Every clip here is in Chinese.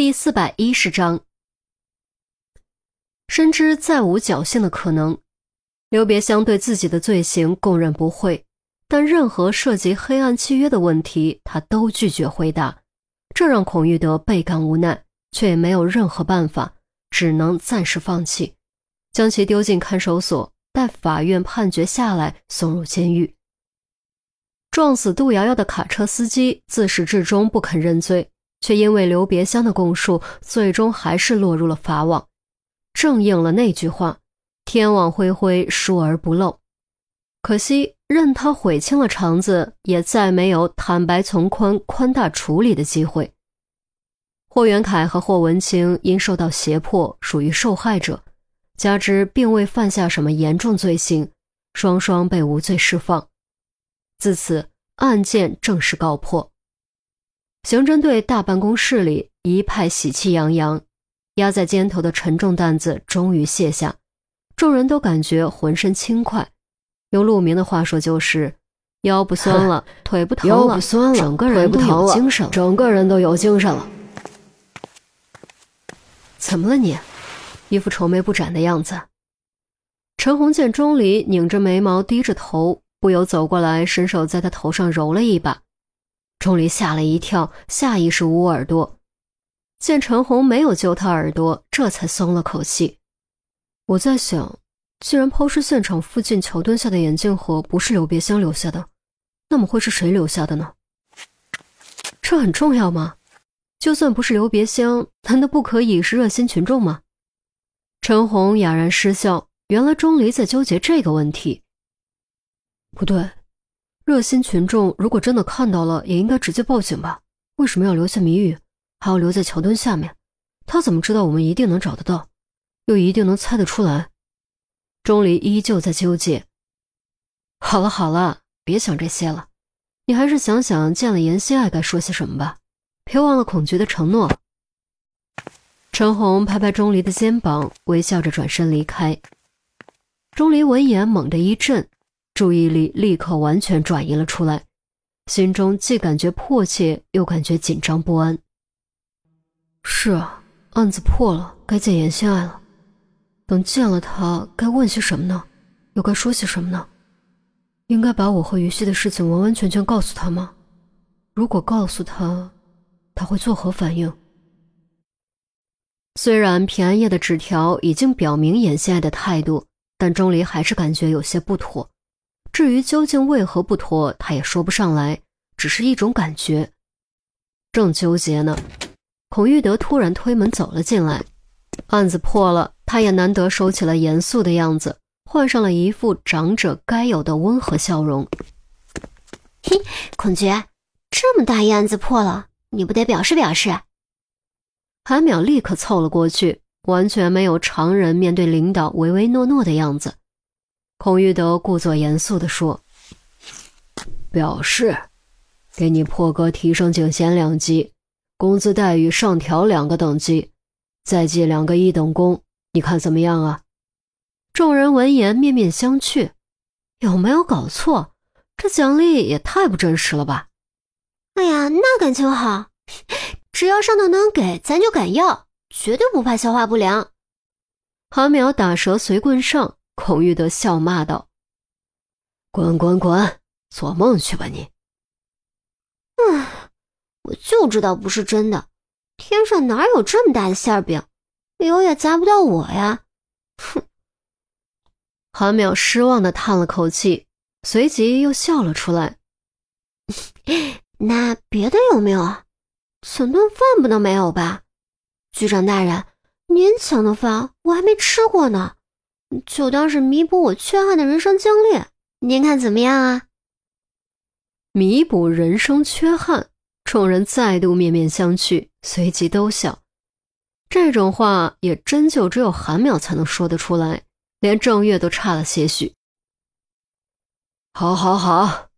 第四百一十章，深知再无侥幸的可能，刘别香对自己的罪行供认不讳，但任何涉及黑暗契约的问题，他都拒绝回答，这让孔玉德倍感无奈，却也没有任何办法，只能暂时放弃，将其丢进看守所，待法院判决下来，送入监狱。撞死杜瑶瑶的卡车司机自始至终不肯认罪。却因为刘别香的供述，最终还是落入了法网，正应了那句话：“天网恢恢，疏而不漏。”可惜，任他悔青了肠子，也再没有坦白从宽、宽大处理的机会。霍元凯和霍文清因受到胁迫，属于受害者，加之并未犯下什么严重罪行，双双被无罪释放。自此，案件正式告破。刑侦队大办公室里一派喜气洋洋，压在肩头的沉重担子终于卸下，众人都感觉浑身轻快。用陆明的话说，就是腰不酸了，腿不疼了，腰不酸了，整个人都有精神了，整个人都有精神了。怎么了你？一副愁眉不展的样子。陈红见钟离拧着眉毛，低着头，不由走过来，伸手在他头上揉了一把。钟离吓了一跳，下意识捂耳朵，见陈红没有揪他耳朵，这才松了口气。我在想，既然抛尸现场附近桥墩下的眼镜盒不是刘别香留下的，那么会是谁留下的呢？这很重要吗？就算不是刘别香，难道不可以是热心群众吗？陈红哑然失笑，原来钟离在纠结这个问题。不对。热心群众如果真的看到了，也应该直接报警吧？为什么要留下谜语，还要留在桥墩下面？他怎么知道我们一定能找得到，又一定能猜得出来？钟离依旧在纠结。好了好了，别想这些了，你还是想想见了严心爱该说些什么吧。别忘了孔局的承诺。陈红拍拍钟离的肩膀，微笑着转身离开。钟离闻言猛地一震。注意力立刻完全转移了出来，心中既感觉迫切，又感觉紧张不安。是啊，案子破了，该见严心爱了。等见了他，该问些什么呢？又该说些什么呢？应该把我和于西的事情完完全全告诉他吗？如果告诉他，他会作何反应？虽然平安夜的纸条已经表明严心爱的态度，但钟离还是感觉有些不妥。至于究竟为何不脱，他也说不上来，只是一种感觉。正纠结呢，孔玉德突然推门走了进来。案子破了，他也难得收起了严肃的样子，换上了一副长者该有的温和笑容。嘿，孔爵，这么大一案子破了，你不得表示表示？韩淼立刻凑了过去，完全没有常人面对领导唯唯诺诺的样子。孔玉德故作严肃地说：“表示，给你破格提升警衔两级，工资待遇上调两个等级，再记两个一等功，你看怎么样啊？”众人闻言面面相觑，有没有搞错？这奖励也太不真实了吧！哎呀，那感情好，只要上头能给，咱就敢要，绝对不怕消化不良。韩淼打蛇随棍上。孔玉德笑骂道：“滚滚滚，做梦去吧你！”唉，我就知道不是真的，天上哪有这么大的馅饼，有也砸不到我呀！哼。韩淼失望的叹了口气，随即又笑了出来。那别的有没有啊？请顿饭不能没有吧？局长大人，您请的饭我还没吃过呢。就当是弥补我缺憾的人生经历，您看怎么样啊？弥补人生缺憾，众人再度面面相觑，随即都笑。这种话也真就只有韩淼才能说得出来，连郑月都差了些许。好，好，好，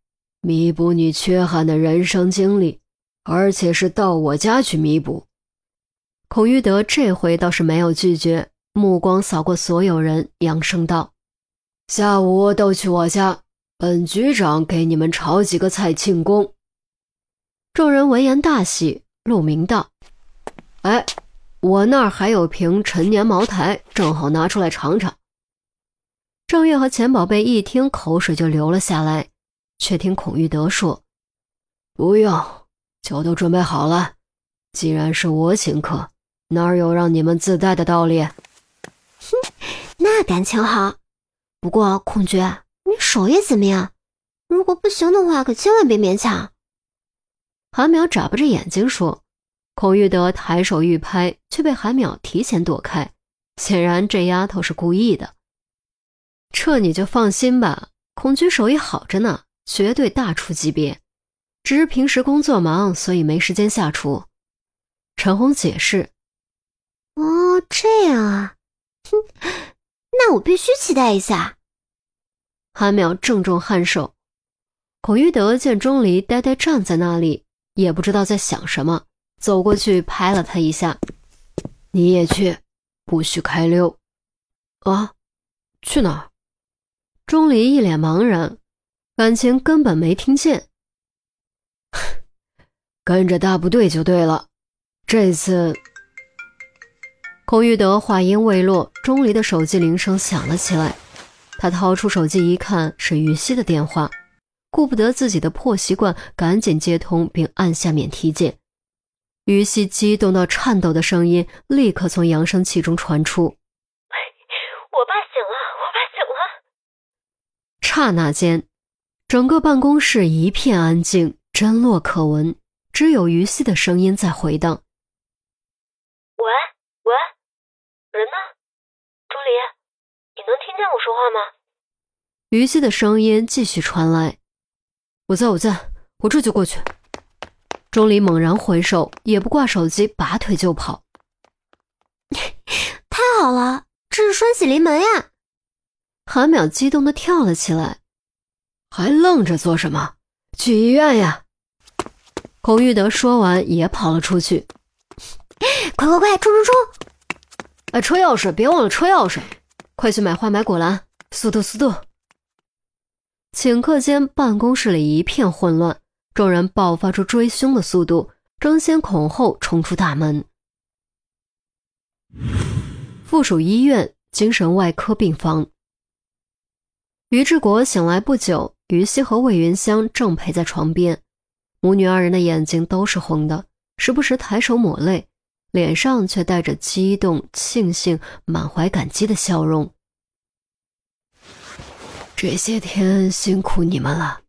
弥补你缺憾的人生经历，而且是到我家去弥补。孔玉德这回倒是没有拒绝。目光扫过所有人，扬声道：“下午都去我家，本局长给你们炒几个菜庆功。”众人闻言大喜。陆明道：“哎，我那儿还有瓶陈年茅台，正好拿出来尝尝。郑月和钱宝贝一听，口水就流了下来。却听孔玉德说：“不用，酒都准备好了。既然是我请客，哪有让你们自带的道理？”哼，那感情好。不过孔爵，你手艺怎么样？如果不行的话，可千万别勉强。韩淼眨巴着眼睛说。孔玉德抬手欲拍，却被韩淼提前躲开。显然这丫头是故意的。这你就放心吧，孔局手艺好着呢，绝对大厨级别。只是平时工作忙，所以没时间下厨。陈红解释。哦，这样啊，那我必须期待一下。韩淼正中颔首。孔玉德见钟离呆呆站在那里，也不知道在想什么。走过去拍了他一下，你也去，不许开溜。啊，去哪儿？钟离一脸茫然，感情根本没听见。跟着大部队就对了。这次，孔玉德话音未落，钟离的手机铃声响了起来。他掏出手机一看，是于西的电话，顾不得自己的破习惯，赶紧接通并按下免提键。于西激动到颤抖的声音立刻从扬声器中传出：“我爸醒了，我爸醒了！”刹那间，整个办公室一片安静，真落可闻，只有于西的声音在回荡：“人呢？钟离，你能听见我说话吗？”于西的声音继续传来：“我在，我在，我这就过去。”钟离猛然回首，也不挂手机，拔腿就跑。太好了，这是双喜临门呀！韩淼激动的跳了起来，还愣着做什么？去医院呀！孔玉德说完也跑了出去。快快快，冲冲冲！哎，车钥匙，别忘了车钥匙！快去买花买果篮，速度速度！顷刻间，办公室里一片混乱。众人爆发出追凶的速度，争先恐后冲出大门。附属医院精神外科病房，于志国醒来不久，于西和魏云香正陪在床边，母女二人的眼睛都是红的，时不时抬手抹泪，脸上却带着激动、庆幸、满怀感激的笑容。这些天辛苦你们了。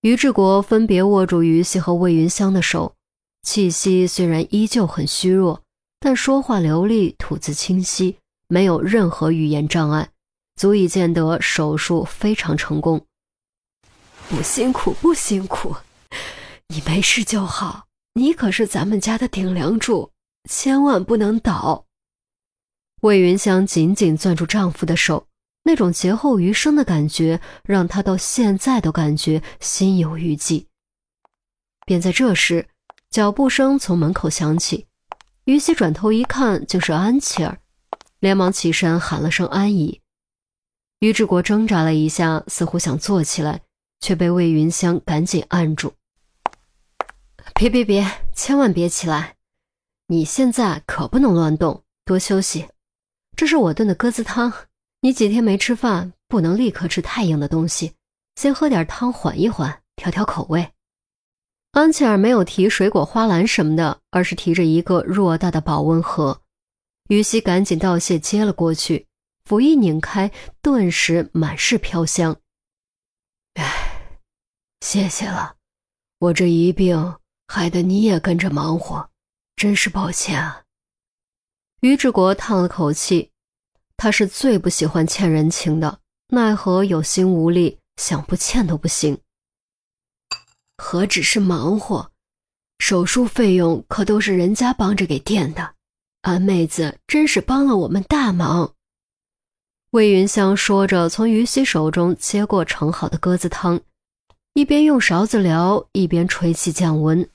于志国分别握住于西和魏云香的手，气息虽然依旧很虚弱，但说话流利，吐字清晰，没有任何语言障碍，足以见得手术非常成功。不辛苦，不辛苦，你没事就好。你可是咱们家的顶梁柱，千万不能倒。魏云香紧紧攥住丈夫的手。那种劫后余生的感觉，让她到现在都感觉心有余悸。便在这时，脚步声从门口响起，于西转头一看，就是安琪儿，连忙起身喊了声“安姨”。于志国挣扎了一下，似乎想坐起来，却被魏云香赶紧按住：“别别别，千万别起来！你现在可不能乱动，多休息。这是我炖的鸽子汤。”你几天没吃饭，不能立刻吃太硬的东西，先喝点汤缓一缓，调调口味。安琪儿没有提水果花篮什么的，而是提着一个偌大的保温盒。于西赶紧道谢，接了过去，甫一拧开，顿时满是飘香。唉，谢谢了，我这一病害得你也跟着忙活，真是抱歉啊。于志国叹了口气。他是最不喜欢欠人情的，奈何有心无力，想不欠都不行。何止是忙活，手术费用可都是人家帮着给垫的。安妹子真是帮了我们大忙。魏云香说着，从于西手中接过盛好的鸽子汤，一边用勺子撩，一边吹气降温。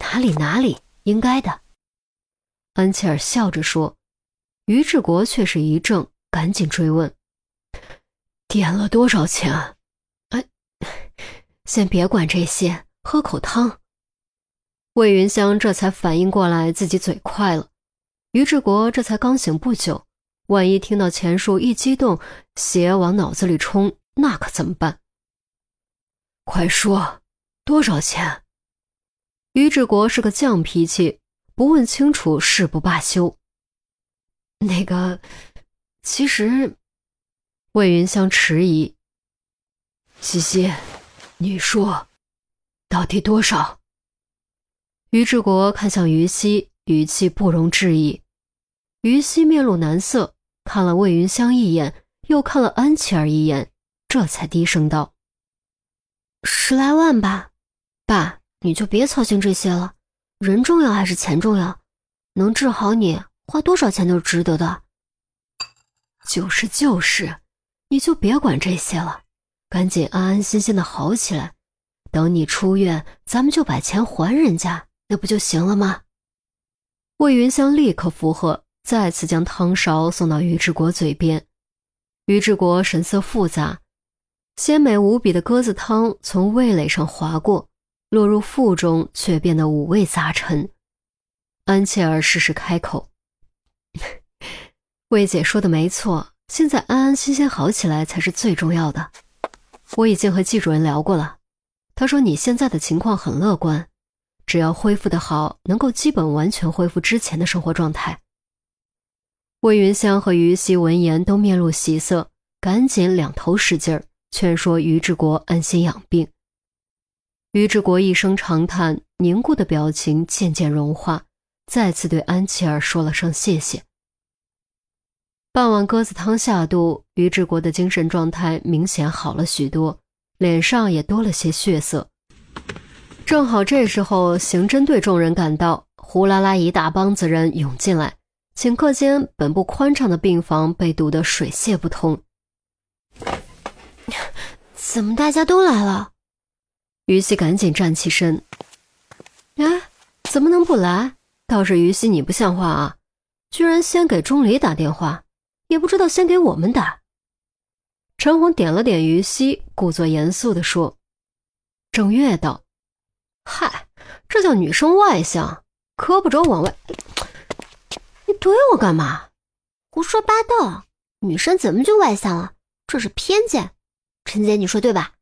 哪里哪里，应该的。安琪儿笑着说。于志国却是一怔，赶紧追问：“点了多少钱？”？”“哎，先别管这些，喝口汤。”魏云香这才反应过来自己嘴快了，于志国这才刚醒不久，万一听到钱数一激动，血往脑子里冲，那可怎么办？快说，多少钱？于志国是个犟脾气，不问清楚誓不罢休。那个，其实，魏云香迟疑。西西，你说，到底多少？于志国看向于西，语气不容置疑。于西面露难色，看了魏云香一眼，又看了安琪儿一眼，这才低声道：“十来万吧，爸，你就别操心这些了。人重要还是钱重要？能治好你，花多少钱都是值得的。就是就是，你就别管这些了，赶紧安安心心的好起来。等你出院，咱们就把钱还人家。”那不就行了吗？魏云香立刻附和，再次将汤勺送到于志国嘴边。于志国神色复杂，鲜美无比的鸽子汤从味蕾上划过，落入腹中，却变得五味杂陈。安切尔适时开口：“魏姐说的没错，现在安安心心好起来才是最重要的。我已经和季主任聊过了，他说你现在的情况很乐观。”只要恢复的好，能够基本完全恢复之前的生活状态。魏云香和于西闻言都面露喜色，赶紧两头使劲儿劝说于志国安心养病。于志国一声长叹，凝固的表情渐渐融化，再次对安琪儿说了声谢谢。半碗鸽子汤下肚，于志国的精神状态明显好了许多，脸上也多了些血色。正好这时候，刑侦队众人赶到，呼啦啦一大帮子人涌进来，顷刻间，本不宽敞的病房被堵得水泄不通。怎么大家都来了？于西赶紧站起身。哎，怎么能不来？倒是于西你不像话啊，居然先给钟离打电话，也不知道先给我们打。陈红点了点于西，故作严肃地说：“郑月道。”嗨，这叫女生外向，胳膊肘往外。你怼我干嘛？胡说八道！女生怎么就外向了？这是偏见。陈姐，你说对吧？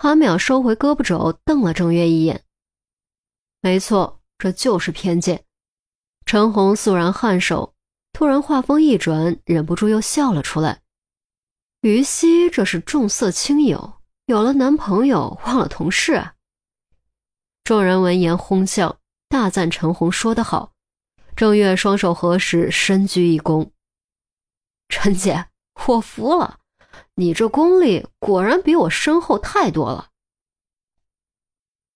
韩淼收回胳膊肘，瞪了郑月一眼。没错，这就是偏见。陈红肃然颔首，突然话锋一转，忍不住又笑了出来。于西这是重色轻友，有了男朋友忘了同事。众人闻言哄笑，大赞陈红说得好。郑月双手合十，深鞠一躬：“ 陈姐，我服了，你这功力果然比我深厚太多了。”